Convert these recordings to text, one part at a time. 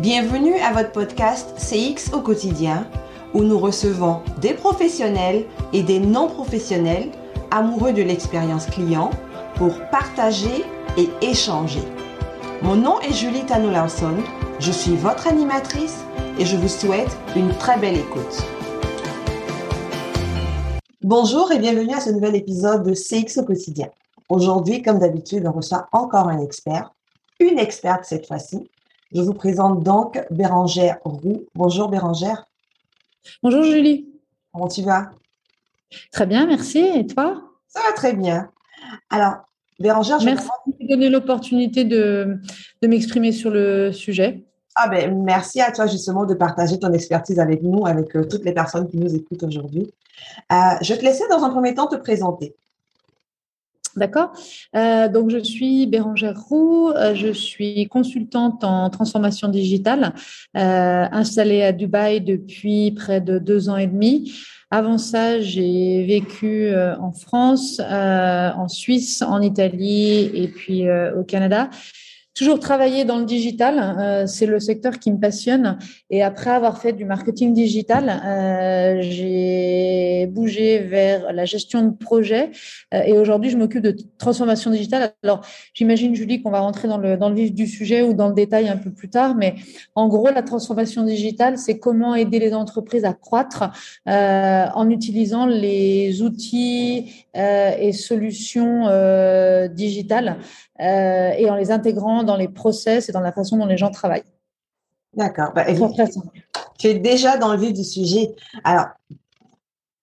Bienvenue à votre podcast CX au quotidien où nous recevons des professionnels et des non-professionnels amoureux de l'expérience client pour partager et échanger. Mon nom est Julie Tano Lawson, je suis votre animatrice et je vous souhaite une très belle écoute. Bonjour et bienvenue à ce nouvel épisode de CX au quotidien. Aujourd'hui, comme d'habitude, on reçoit encore un expert, une experte cette fois-ci. Je vous présente donc Bérangère Roux. Bonjour Bérangère. Bonjour Julie. Comment tu vas? Très bien, merci. Et toi? Ça va très bien. Alors, Bérangère, je merci de donner l'opportunité de, de m'exprimer sur le sujet. Ah ben, merci à toi justement de partager ton expertise avec nous, avec euh, toutes les personnes qui nous écoutent aujourd'hui. Euh, je vais te laisser dans un premier temps te présenter. D'accord? Euh, donc, je suis Bérangère Roux, euh, je suis consultante en transformation digitale, euh, installée à Dubaï depuis près de deux ans et demi. Avant ça, j'ai vécu en France, en Suisse, en Italie et puis au Canada toujours travaillé dans le digital. Euh, c'est le secteur qui me passionne. Et après avoir fait du marketing digital, euh, j'ai bougé vers la gestion de projet. Euh, et aujourd'hui, je m'occupe de transformation digitale. Alors, j'imagine, Julie, qu'on va rentrer dans le, dans le vif du sujet ou dans le détail un peu plus tard. Mais en gros, la transformation digitale, c'est comment aider les entreprises à croître euh, en utilisant les outils euh, et solutions digitales euh, et en les intégrant dans les process et dans la façon dont les gens travaillent. D'accord. Bah, tu es déjà dans le vif du sujet. Alors,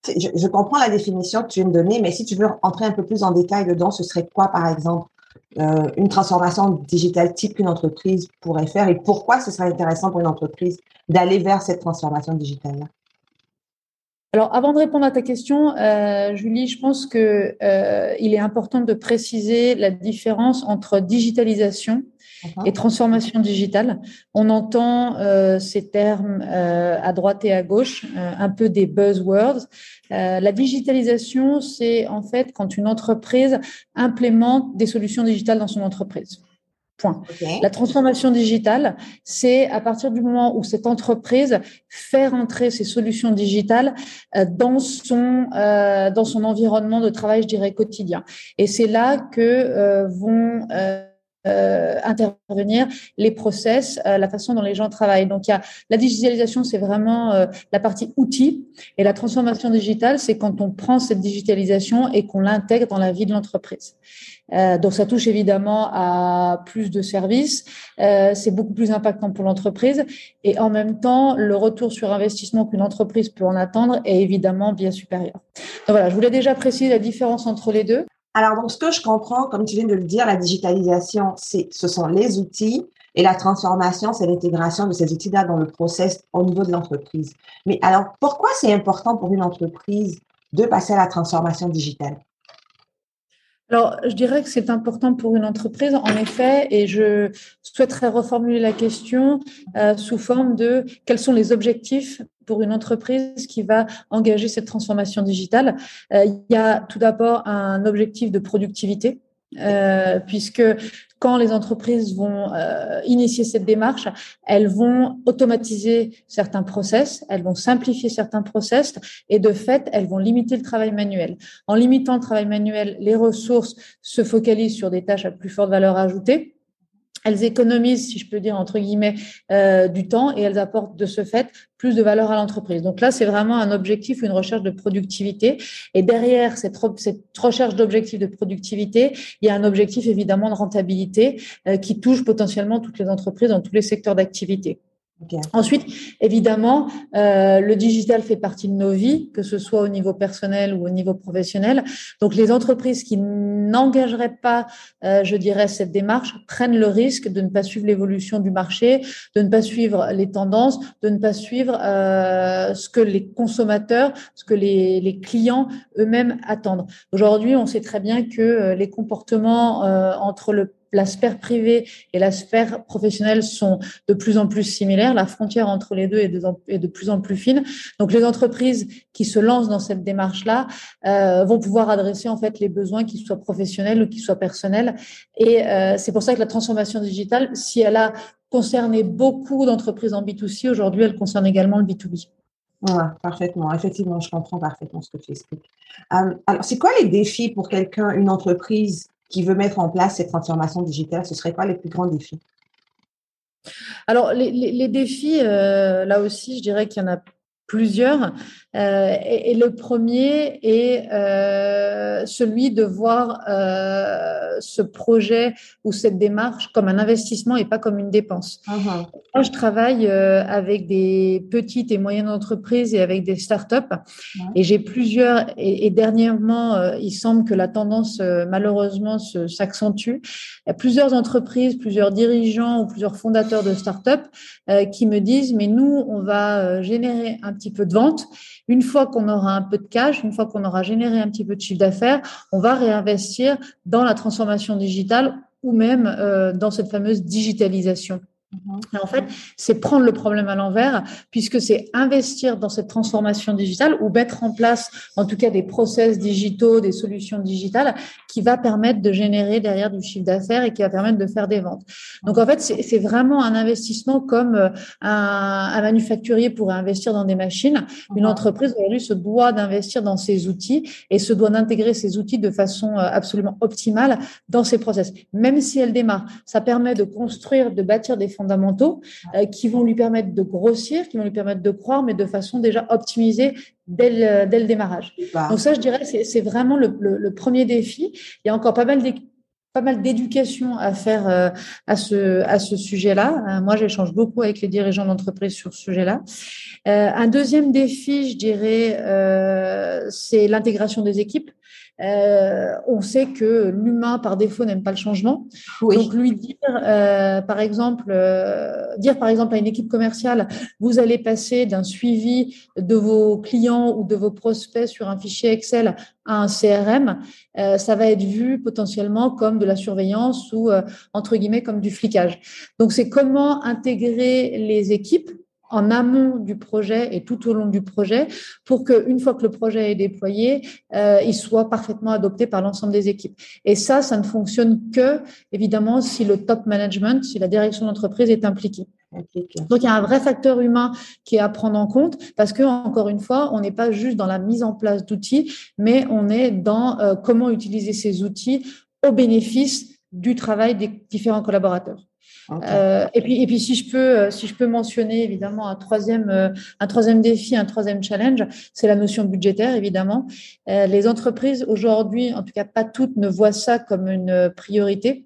je, je, comprends la définition que tu viens de donner, mais si tu veux entrer un peu plus en détail dedans, ce serait quoi, par exemple, euh, une transformation digitale type qu'une entreprise pourrait faire et pourquoi ce serait intéressant pour une entreprise d'aller vers cette transformation digitale-là? Alors, avant de répondre à ta question, euh, Julie, je pense que euh, il est important de préciser la différence entre digitalisation et transformation digitale. On entend euh, ces termes euh, à droite et à gauche, euh, un peu des buzzwords. la digitalisation, c'est en fait quand une entreprise implémente des solutions digitales dans son entreprise. La transformation digitale, c'est à partir du moment où cette entreprise fait rentrer ses solutions digitales euh, dans son euh, dans son environnement de travail, je dirais quotidien. Et c'est là que euh, vont euh, intervenir les process, euh, la façon dont les gens travaillent. Donc, il y a la digitalisation, c'est vraiment euh, la partie outil, et la transformation digitale, c'est quand on prend cette digitalisation et qu'on l'intègre dans la vie de l'entreprise. Donc, ça touche évidemment à plus de services, c'est beaucoup plus impactant pour l'entreprise, et en même temps, le retour sur investissement qu'une entreprise peut en attendre est évidemment bien supérieur. Donc voilà, je voulais déjà préciser la différence entre les deux. Alors, donc, ce que je comprends, comme tu viens de le dire, la digitalisation, c'est, ce sont les outils et la transformation, c'est l'intégration de ces outils-là dans le process au niveau de l'entreprise. Mais alors, pourquoi c'est important pour une entreprise de passer à la transformation digitale? Alors, je dirais que c'est important pour une entreprise, en effet, et je souhaiterais reformuler la question euh, sous forme de quels sont les objectifs pour une entreprise qui va engager cette transformation digitale? Euh, il y a tout d'abord un objectif de productivité. Euh, puisque quand les entreprises vont euh, initier cette démarche, elles vont automatiser certains process, elles vont simplifier certains process et de fait, elles vont limiter le travail manuel. En limitant le travail manuel, les ressources se focalisent sur des tâches à plus forte valeur ajoutée elles économisent, si je peux dire entre guillemets, euh, du temps et elles apportent de ce fait plus de valeur à l'entreprise. Donc là, c'est vraiment un objectif, une recherche de productivité. Et derrière cette, recherche d'objectif de productivité, il y a un objectif évidemment de rentabilité euh, qui touche potentiellement toutes les entreprises dans tous les secteurs d'activité. Ensuite, évidemment, euh, le digital fait partie de nos vies, que ce soit au niveau personnel ou au niveau professionnel. Donc, les entreprises qui n'engageraient pas, euh, je dirais, cette démarche prennent le risque de ne pas suivre l'évolution du marché, de ne pas suivre les tendances, de ne pas suivre euh, ce que les consommateurs, ce que les, les clients eux-mêmes attendent. Aujourd'hui, on sait très bien que euh, les comportements euh, entre le la sphère privée et la sphère professionnelle sont de plus en plus similaires. La frontière entre les deux est de, plus en plus fine. Donc, les entreprises qui se lancent dans cette démarche-là euh, vont pouvoir adresser en fait les besoins, qu'ils soient professionnels ou qu'ils soient personnels. Et euh, c'est pour ça que la transformation digitale, si elle a concernait beaucoup d'entreprises en B2C. Aujourd'hui, elle concerne également le B2B. Oui, parfaitement. Effectivement, je comprends parfaitement ce que tu expliques. Euh, alors, c'est quoi les défis pour quelqu'un, une entreprise qui veut mettre en place cette transformation digitale? Ce serait quoi les plus grands défis? Alors, les, défis, euh, là aussi, je dirais qu'il y en a plusieurs. Euh, et, le premier est euh, celui de voir euh, ce projet ou cette démarche comme un investissement et pas comme une dépense. Uh-huh. Moi, je travaille avec des petites et moyennes entreprises et avec des startups et j'ai plusieurs, et, dernièrement, il semble que la tendance malheureusement s'accentue. Il y a plusieurs entreprises, plusieurs dirigeants ou plusieurs fondateurs de startups qui me disent, mais nous, on va générer un petit peu de vente une fois qu'on aura un peu de cash, une fois qu'on aura généré un petit peu de chiffre d'affaires, on va réinvestir dans la transformation digitale ou même euh, dans cette fameuse digitalisation. Et en fait, c'est prendre le problème à l'envers, puisque c'est investir dans cette transformation digitale ou mettre en place, en tout cas, des process digitaux, des solutions digitales qui va permettre de générer derrière du chiffre d'affaires et qui va permettre de faire des ventes. Donc, en fait, c'est vraiment un investissement comme euh, un, un, manufacturier pourrait investir dans des machines. Une entreprise aujourd'hui se doit d'investir dans ses outils et se doit d'intégrer ces outils de façon euh, absolument optimale dans ses process. Même si elle démarre, ça permet de construire, de bâtir des fondamentaux euh, qui vont lui permettre de grossir, qui vont lui permettre de croire, mais de façon déjà optimisée dès le, dès le démarrage. Donc ça, je dirais, c'est vraiment le, le, premier défi. Il y a encore pas mal pas mal d'éducation à faire euh, à ce à ce sujet-là. Euh, moi, j'échange beaucoup avec les dirigeants d'entreprise sur ce sujet-là. un deuxième défi, je dirais, c'est l'intégration des équipes. Euh, on sait que l'humain, par défaut, n'aime pas le changement. Donc, lui dire, euh, par exemple, euh, dire par exemple à une équipe commerciale, vous allez passer d'un suivi de vos clients ou de vos prospects sur un fichier Excel à un CRM, ça va être vu potentiellement comme de la surveillance ou entre guillemets comme du flicage. Donc, c'est comment intégrer les équipes en amont du projet et tout au long du projet pour qu'une fois que le projet est déployé, euh, il soit parfaitement adopté par l'ensemble des équipes. Et ça, ça ne fonctionne que, évidemment, si le top management, si la direction d'entreprise est impliquée. Donc, il y a un vrai facteur humain qui est à prendre en compte parce que, encore une fois, on n'est pas juste dans la mise en place d'outils, mais on est dans euh, comment utiliser ces outils au bénéfice du travail des différents collaborateurs. Euh, et puis, et puis si je peux, euh, si je peux mentionner évidemment un troisième, euh, un troisième défi, un troisième challenge, c'est la notion budgétaire évidemment. les entreprises aujourd'hui, en tout cas pas toutes, ne voient ça comme une priorité.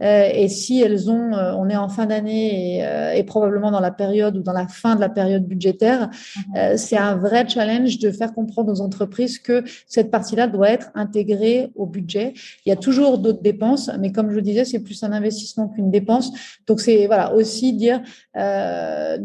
Euh, et si elles ont, euh, on est en fin d'année euh, et, probablement dans la période ou dans la fin de la période budgétaire, mhm. c'est un vrai challenge de faire comprendre aux entreprises que cette partie-là doit être intégrée au budget. Il y a toujours d'autres dépenses, mais comme je le disais, c'est plus un investissement qu'une dépense. Donc c'est voilà aussi dire euh,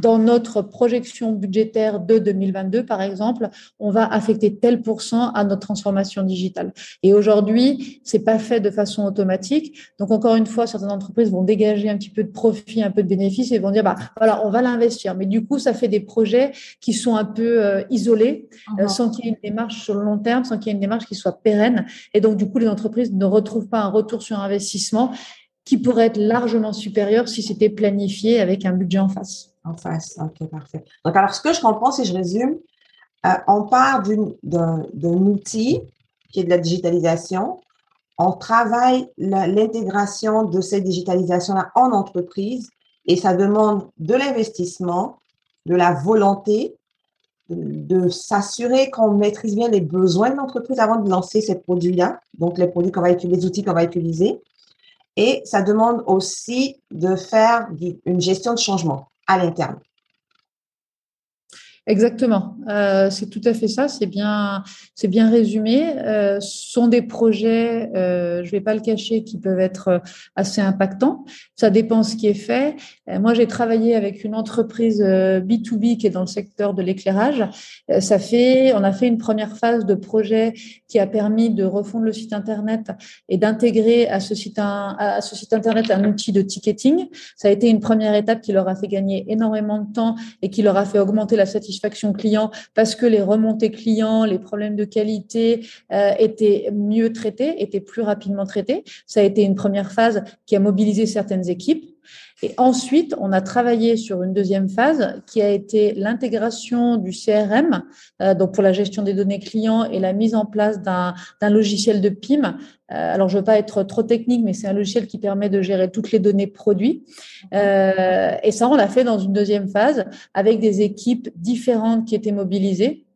dans notre projection budgétaire de 2022, par exemple, on va affecter tel pourcent à notre transformation digitale. Et aujourd'hui, c'est pas fait de façon automatique. Donc encore une fois, certaines entreprises vont dégager un petit peu de profit, un peu de bénéfice et vont dire bah voilà, on va l'investir. Mais du coup, ça fait des projets qui sont un peu euh, isolés, euh, uh-huh. sans qu'il y ait une démarche sur le long terme, sans qu'il y ait une démarche qui soit pérenne. Et donc du coup, les entreprises ne retrouvent pas un retour sur investissement qui pourrait être largement supérieur si c'était planifié avec un budget en face. En face, ok, parfait. Donc, alors, ce que je comprends, si je résume, euh, on part d'un outil qui est de la digitalisation. On travaille l'intégration de cette digitalisation-là en entreprise et ça demande de l'investissement, de la volonté, de, s'assurer qu'on maîtrise bien les besoins de l'entreprise avant de lancer ces produits-là, donc les produits qu'on va utiliser, les outils qu'on va utiliser. Et ça demande aussi de faire une gestion de changement à l'interne. Exactement, euh, c'est tout à fait ça, c'est bien, c'est bien résumé. Euh, ce sont des projets, euh, je vais pas le cacher, qui peuvent être assez impactants. Ça dépend ce qui est fait. moi, j'ai travaillé avec une entreprise B2B qui est dans le secteur de l'éclairage. ça fait, on a fait une première phase de projet qui a permis de refondre le site internet et d'intégrer à ce site à ce site internet un outil de ticketing. Ça a été une première étape qui leur a fait gagner énormément de temps et qui leur a fait augmenter la satisfaction satisfaction client parce que les remontées clients, les problèmes de qualité euh, étaient mieux traités, étaient plus rapidement traités. Ça a été une première phase qui a mobilisé certaines équipes. Et ensuite, on a travaillé sur une deuxième phase qui a été l'intégration du CRM, euh, donc pour la gestion des données clients et la mise en place d'un logiciel de PIM. Euh, alors, je ne veux pas être trop technique, mais c'est un logiciel qui permet de gérer toutes les données produits. Euh, et ça, on l'a fait dans une deuxième phase avec des équipes différentes qui étaient mobilisées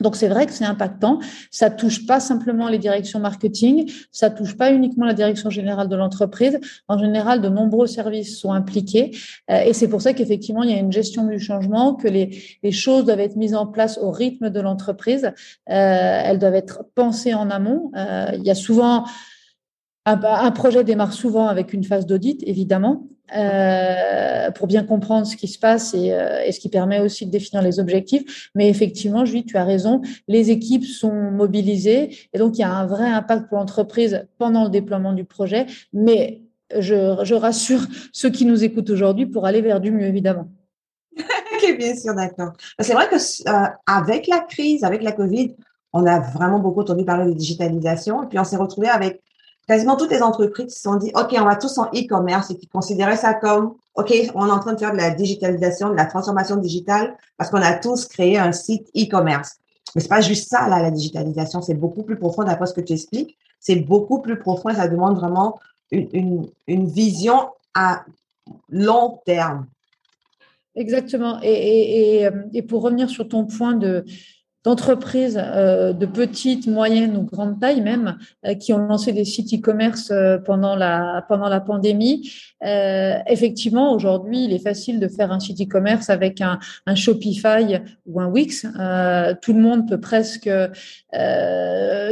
donc c'est vrai que c'est impactant. Ça touche pas simplement les directions marketing, ça touche pas uniquement la direction générale de l'entreprise. En général, de nombreux services sont impliqués euh, et c'est pour ça qu'effectivement il y a une gestion du changement, que les, choses doivent être mises en place au rythme de l'entreprise. Euh, elles doivent être pensées en amont. Euh, il y a souvent un, projet démarre souvent avec une phase d'audit, évidemment, euh, pour bien comprendre ce qui se passe euh, et, ce qui permet aussi de définir les objectifs. Mais effectivement, Julie, tu as raison, les équipes sont mobilisées et donc il y a un vrai impact pour l'entreprise pendant le déploiement du projet. Mais je, rassure ceux qui nous écoutent aujourd'hui pour aller vers du mieux, évidemment. ok, bien sûr, d'accord. C'est vrai que euh, avec la crise, avec la Covid, on a vraiment beaucoup entendu parler de digitalisation et puis on s'est retrouvé avec quasiment toutes les entreprises qui se sont dit, OK, on va tous en e-commerce et qui considéraient ça comme, OK, on est en train de faire de la digitalisation, de la transformation digitale parce qu'on a tous créé un site e-commerce. Mais c'est pas juste ça, là, la digitalisation. C'est beaucoup plus profond d'après ce que tu expliques. C'est beaucoup plus profond et ça demande vraiment une, une, une vision à long terme. Exactement. Et, et, et, et, pour revenir sur ton point de, d'entreprises euh, de petite, moyenne ou grande taille même euh, qui ont lancé des sites e-commerce euh, pendant la pendant la pandémie. effectivement, aujourd'hui, il est facile de faire un site e-commerce avec un, un, Shopify ou un Wix. tout le monde peut presque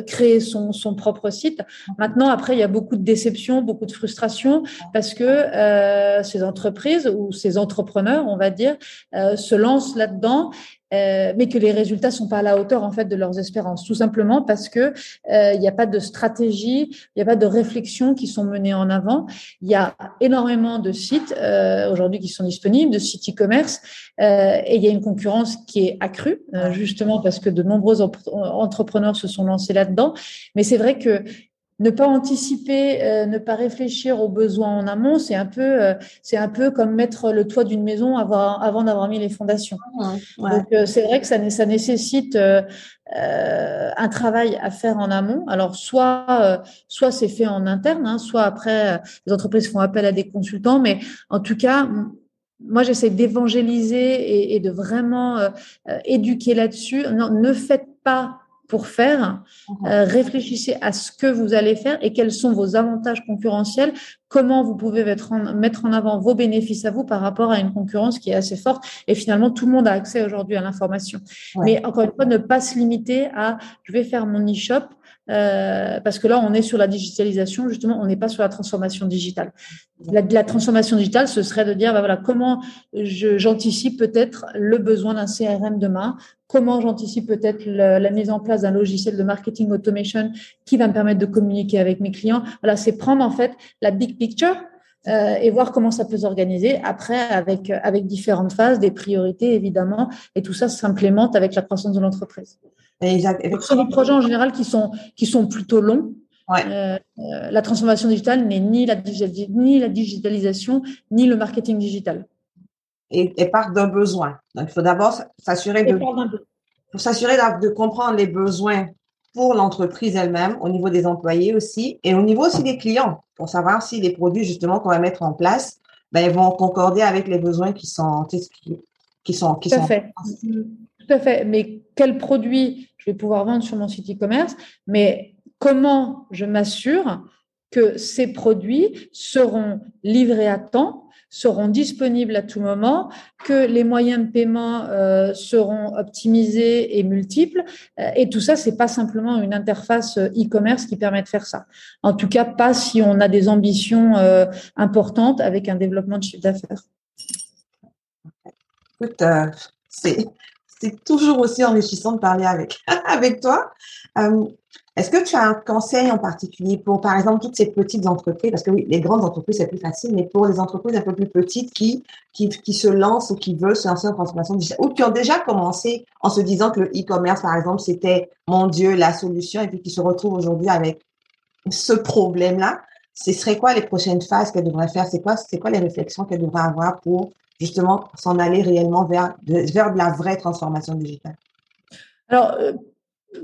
créer son son propre site. Maintenant, après, il y a beaucoup de déceptions, beaucoup de frustrations parce que ces entreprises ou ces entrepreneurs, on va dire, se lancent là-dedans euh, mais que les résultats sont pas à la hauteur en fait de leurs espérances, tout simplement parce que euh, il n'y a pas de stratégie, il n'y a pas de réflexion qui sont menées en avant. Il y a énormément de sites euh, aujourd'hui qui sont disponibles, de sites e-commerce, et il y a une concurrence qui est accrue justement parce que de nombreux entrepreneurs se sont lancés là-dedans. Mais c'est vrai que ne pas anticiper, euh, ne pas réfléchir aux besoins en amont, c'est un peu, euh, c'est un peu comme mettre le toit d'une maison avant, avant d'avoir mis les fondations. Donc euh, c'est vrai que ça, ça nécessite un travail à faire en amont. Alors soit, soit c'est fait en interne, hein, soit après les entreprises font appel à des consultants, mais en tout cas moi, j'essaie d'évangéliser et, et, de vraiment éduquer là-dessus. Non, ne faites pas pour faire, mhm. euh, réfléchissez à ce que vous allez faire et quels sont vos avantages concurrentiels, comment vous pouvez mettre en, mettre en avant vos bénéfices à vous par rapport à une concurrence qui est assez forte. Et finalement, tout le monde a accès aujourd'hui à l'information. Mais encore une fois, ne pas se limiter à je vais faire mon e-shop. Euh, parce que là, on est sur la digitalisation, justement, on n'est pas sur la transformation digitale. La, la, transformation digitale, ce serait de dire, bah voilà, comment j'anticipe peut-être le besoin d'un CRM demain, comment j'anticipe peut-être la mise en place d'un logiciel de marketing automation qui va me permettre de communiquer avec mes clients. Voilà, c'est prendre en fait la big picture euh, et voir comment ça peut s'organiser. Après, avec avec différentes phases, des priorités évidemment, et tout ça s'implémente avec la croissance de l'entreprise. Exactement. Ce sont des projets en général qui sont qui sont plutôt longs. Euh, euh, la transformation digitale n'est ni la, ni la digitalisation ni le marketing digital et, et part d'un besoin. Donc, il faut d'abord s'assurer de, faut s'assurer de, comprendre les besoins pour l'entreprise elle-même, au niveau des employés aussi, et au niveau aussi des clients, pour savoir si les produits justement qu'on va mettre en place, ben, vont concorder avec les besoins qui sont qui, sont qui Tout à fait. Tout à fait. Mais quel produit je vais pouvoir vendre sur mon site e-commerce? Mais comment je m'assure que ces produits seront livrés à temps seront disponibles à tout moment, que les moyens de paiement euh, seront optimisés et multiples. Euh, et tout ça, c'est pas simplement une interface euh, e-commerce qui permet de faire ça. En tout cas, pas si on a des ambitions importantes avec un développement de chiffre d'affaires. C'est toujours aussi enrichissant de parler avec avec toi. Est-ce que tu as un conseil en particulier pour, par exemple, toutes ces petites entreprises, parce que oui, les grandes entreprises, c'est plus facile, mais pour les entreprises un peu plus petites qui, qui, qui se lancent ou qui veulent se lancer en transformation digitale, ou qui ont déjà commencé en se disant que le e-commerce, par exemple, c'était, mon Dieu, la solution, et puis qui se retrouvent aujourd'hui avec ce problème-là. ce serait quoi les prochaines phases qu'elle devrait faire? C'est quoi, c'est quoi les réflexions qu'elle devrait avoir pour justement s'en aller réellement vers, vers de la vraie transformation digitale? Alors, euh,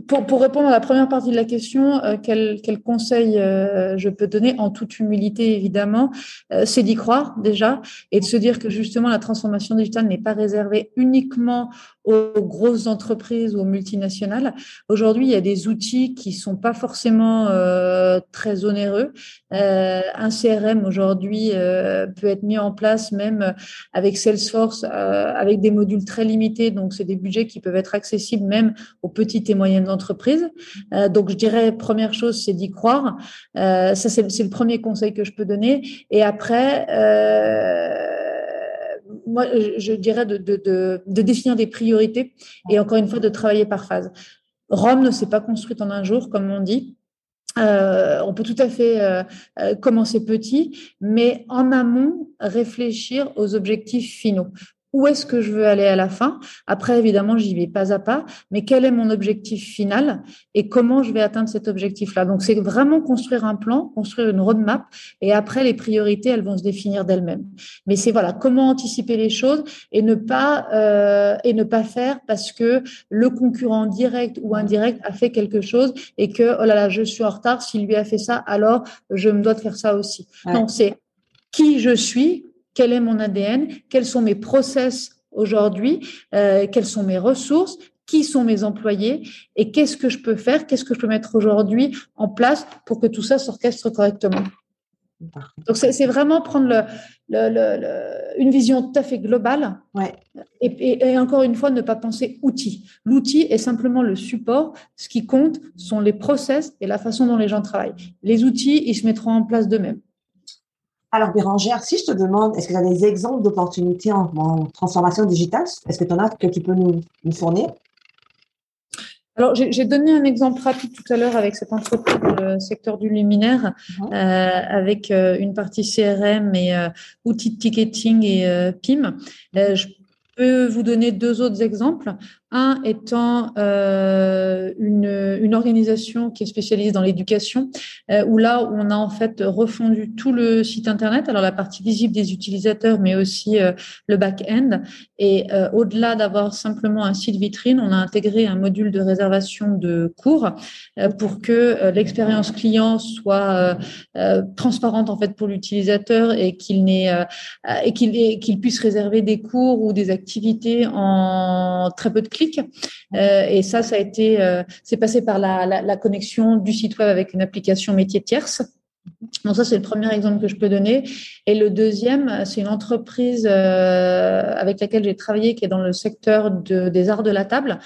pour, répondre à la première partie de la question, euh, quel, quel, conseil euh, je peux donner en toute humilité évidemment, euh, c'est d'y croire déjà et de se dire que justement la transformation digitale n'est pas réservée uniquement aux grosses entreprises ou aux multinationales. Aujourd'hui, il y a des outils qui sont pas forcément euh, très onéreux. Euh, un CRM aujourd'hui euh, peut être mis en place même avec Salesforce, avec des modules très limités. Donc, c'est des budgets qui peuvent être accessibles même aux petites et moyennes entreprises. donc, je dirais première chose, c'est d'y croire. ça, c'est le premier conseil que je peux donner. Et après moi, je dirais de, définir des priorités et encore une fois de travailler par phase. Rome ne s'est pas construite en un jour, comme on dit. Euh, on peut tout à fait euh, euh, commencer petit, mais en amont, réfléchir aux objectifs finaux où est-ce que je veux aller à la fin. Après, évidemment, j'y vais pas à pas, mais quel est mon objectif final et comment je vais atteindre cet objectif-là. Donc, c'est vraiment construire un plan, construire une roadmap, et après, les priorités, elles vont se définir d'elles-mêmes. Mais c'est voilà, comment anticiper les choses et ne pas euh, et ne pas faire parce que le concurrent direct ou indirect a fait quelque chose et que oh là là, je suis en retard. S'il lui a fait ça, alors je me dois de faire ça aussi. Donc, c'est qui je suis, quel est mon ADN, quels sont mes process aujourd'hui, euh, quelles sont mes ressources, qui sont mes employés et qu'est-ce que je peux faire, qu'est-ce que je peux mettre aujourd'hui en place pour que tout ça s'orchestre correctement. Donc, c'est vraiment prendre le, le, une vision tout à fait globale ouais. et, et, encore une fois, ne pas penser outil. L'outil est simplement le support. Ce qui compte sont les process et la façon dont les gens travaillent. Les outils, ils se mettront en place d'eux-mêmes. Alors, Bérangère, si je te demande, est-ce que tu as des exemples d'opportunités en, transformation digitale? Est-ce que tu en as que tu peux nous, fournir? Alors, j'ai donné un exemple rapide tout à l'heure avec cette entreprise le secteur du luminaire, mhm. euh, avec euh, une partie CRM et euh, outils de ticketing et PIM. je peux vous donner deux autres exemples. Un étant euh, une, une, organisation qui est spécialisée dans l'éducation, euh, où là on a en fait refondu tout le site internet, alors la partie visible des utilisateurs, mais aussi euh, le back-end. Et euh, au-delà d'avoir simplement un site vitrine, on a intégré un module de réservation de cours euh, pour que l'expérience client soit transparente en fait pour l'utilisateur et qu'il n'ait et qu'il qu'il puisse réserver des cours ou des activités en très peu de euh, et ça, ça a été, euh, c'est passé par la, connexion du site web avec une application métier tierce. Donc ça, c'est le premier exemple que je peux donner. Et le deuxième, c'est une entreprise euh, avec laquelle j'ai travaillé qui est dans le secteur de, des arts de la table.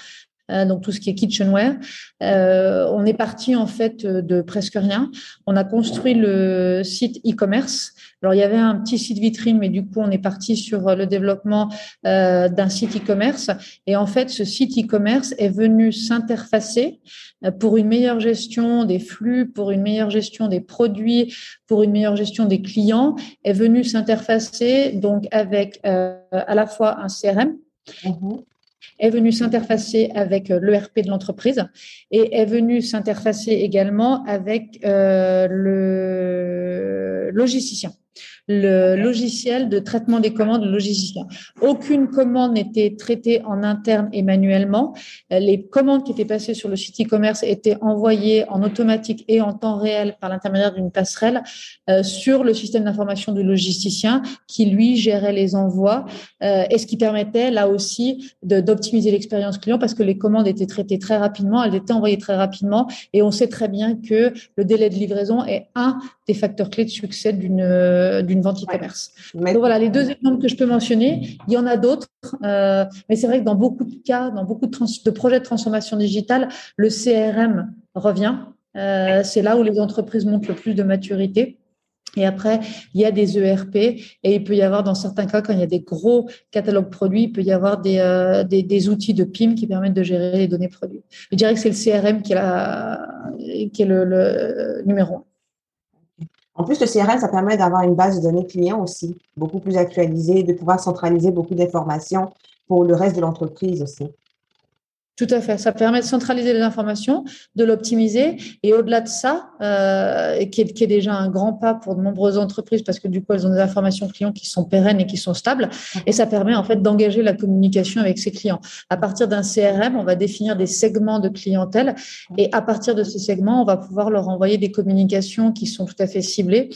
Euh, donc tout ce qui est kitchenware. Euh, on est parti en fait de presque rien. On a construit le site e-commerce. Alors il y avait un petit site vitrine, mais du coup on est parti sur le développement euh, d'un site e-commerce. Et en fait, ce site e-commerce est venu s'interfacer pour une meilleure gestion des flux, pour une meilleure gestion des produits, pour une meilleure gestion des clients, est venu s'interfacer donc avec à la fois un CRM. Mm-hmm est venu s'interfacer avec euh, l'ERP de l'entreprise et est venu s'interfacer également avec euh, le logisticien le logiciel de traitement des commandes logisticien. Aucune commande n'était traitée en interne et manuellement. Les commandes qui étaient passées sur le site e-commerce étaient envoyées en automatique et en temps réel par l'intermédiaire d'une passerelle euh, sur le système d'information du logisticien qui, lui, gérait les envois euh, et ce qui permettait, là aussi, d'optimiser l'expérience client parce que les commandes étaient traitées très rapidement, elles étaient envoyées très rapidement et on sait très bien que le délai de livraison est un des facteurs clés de succès d'une d'une vente e-commerce. Donc voilà, les deux exemples que je peux mentionner. Il y en a d'autres, euh, mais c'est vrai que dans beaucoup de cas, dans beaucoup de, de projets de transformation digitale, le CRM revient. Euh, c'est là où les entreprises montrent le plus de maturité. Et après, il y a des ERP et il peut y avoir, dans certains cas, quand il y a des gros catalogues produits, il peut y avoir des, euh, des, des, outils de PIM qui permettent de gérer les données produits. Je dirais que c'est le CRM qui est, la, qui est le, le numéro un. En plus, le CRM, ça permet d'avoir une base de données clients aussi, beaucoup plus actualisée, de pouvoir centraliser beaucoup d'informations pour le reste de l'entreprise aussi. Tout à fait. Ça permet de centraliser les informations, de l'optimiser. Et au-delà de ça, euh, qui, est, qui, est, déjà un grand pas pour de nombreuses entreprises parce que du coup, elles ont des informations clients qui sont pérennes et qui sont stables. Et ça permet en fait d'engager la communication avec ses clients. À partir d'un CRM, on va définir des segments de clientèle. Et à partir de ces segments, on va pouvoir leur envoyer des communications qui sont tout à fait ciblées.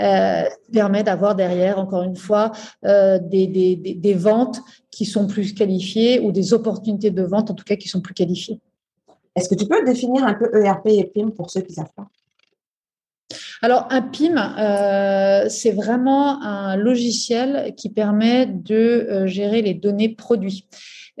Euh, permet d'avoir derrière, encore une fois, euh, des, des, des, des ventes qui sont plus qualifiés ou des opportunités de vente, en tout cas, qui sont plus qualifiées. Est-ce que tu peux définir un peu ERP et PIM pour ceux qui ne savent pas? Alors, un PIM, euh, c'est vraiment un logiciel qui permet de euh, gérer les données produits.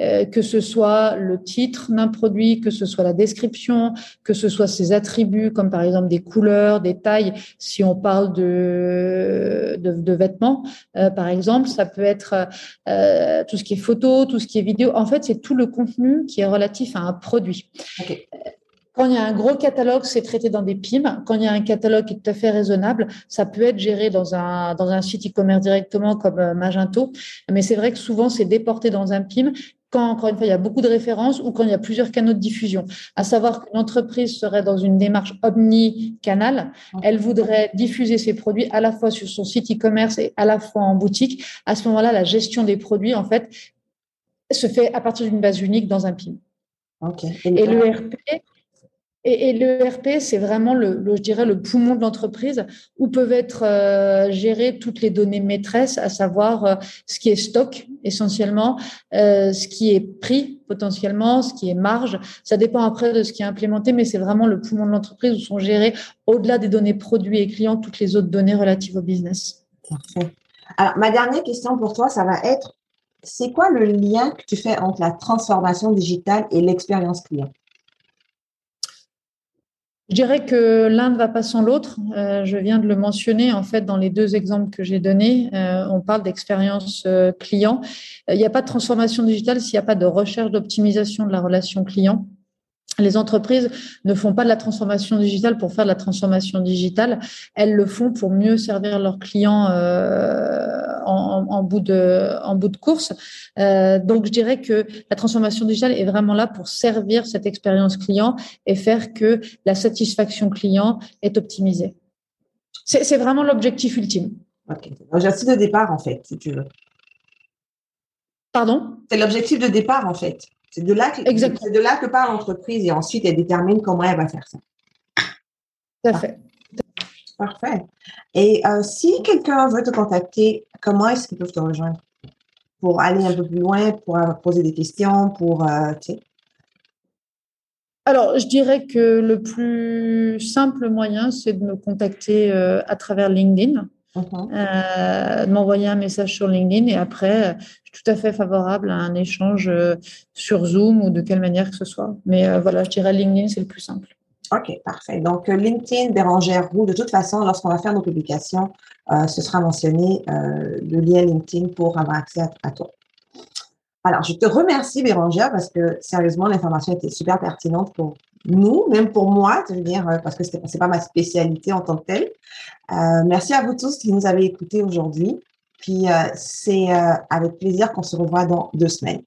Euh, que ce soit le titre d'un produit, que ce soit la description, que ce soit ses attributs, comme par exemple des couleurs, des tailles. Si on parle de, de, vêtements, euh, par exemple, ça peut être euh, tout ce qui est photo, tout ce qui est vidéo. En fait, c'est tout le contenu qui est relatif à un produit. Quand il y a un gros catalogue, c'est traité dans des PIM. Quand il y a un catalogue qui est tout à fait raisonnable, ça peut être géré dans un, dans un site e-commerce directement comme Magento. Mais c'est vrai que souvent, c'est déporté dans un PIM quand, encore une fois, il y a beaucoup de références ou quand il y a plusieurs canaux de diffusion. À savoir qu'une entreprise serait dans une démarche omni-canal, elle voudrait diffuser ses produits à la fois sur son site e-commerce et à la fois en boutique. À ce moment-là, la gestion des produits, en fait, se fait à partir d'une base unique dans un PIM. Et le RP, et, et l'ERP, c'est vraiment le, je dirais, le poumon de l'entreprise où peuvent être euh, gérées toutes les données maîtresses, à savoir euh, ce qui est stock essentiellement, euh, ce qui est prix potentiellement, ce qui est marge. Ça dépend après de ce qui est implémenté, mais c'est vraiment le poumon de l'entreprise où sont gérées, au-delà des données produits et clients, toutes les autres données relatives au business. Parfait. Alors, ma dernière question pour toi, ça va être, c'est quoi le lien que tu fais entre la transformation digitale et l'expérience client? Je dirais que l'un ne va pas sans l'autre. Euh, je viens de le mentionner en fait dans les deux exemples que j'ai donnés. Euh, on parle d'expérience euh, client. Il n'y a pas de transformation digitale s'il n'y a pas de recherche d'optimisation de la relation client. Les entreprises ne font pas de la transformation digitale pour faire de la transformation digitale. Elles le font pour mieux servir leurs clients en, bout de, en bout de course. Euh, donc, je dirais que la transformation digitale est vraiment là pour servir cette expérience client et faire que la satisfaction client est optimisée. C'est vraiment l'objectif ultime. Ok. L'objectif de départ, en fait, si tu veux. Pardon? C'est l'objectif de départ, en fait. C'est de là que, de là que part l'entreprise et ensuite elle détermine comment elle va faire ça. Tout à fait. Parfait. Et euh, si quelqu'un veut te contacter, comment est-ce qu'ils peuvent te rejoindre? Pour aller un peu plus loin, pour poser des questions, pour, euh, Alors, je dirais que le plus simple moyen, c'est de me contacter euh, à travers LinkedIn. Uh-huh. de m'envoyer un message sur LinkedIn et après, je suis tout à fait favorable à un échange sur Zoom ou de quelle manière que ce soit. Mais voilà, je dirais LinkedIn, c'est le plus simple. OK, parfait. Donc, euh, LinkedIn, Bérangère Roux, de toute façon, lorsqu'on va faire nos publications, euh, ce sera mentionné euh, le lien LinkedIn pour avoir accès à, toi. Alors, je te remercie, Bérangère, parce que sérieusement, l'information était super pertinente pour nous, même pour moi, je veux dire, parce que ce n'est pas ma spécialité en tant que telle. merci à vous tous qui nous avez écoutés aujourd'hui. Puis, c'est avec plaisir qu'on se revoit dans deux semaines.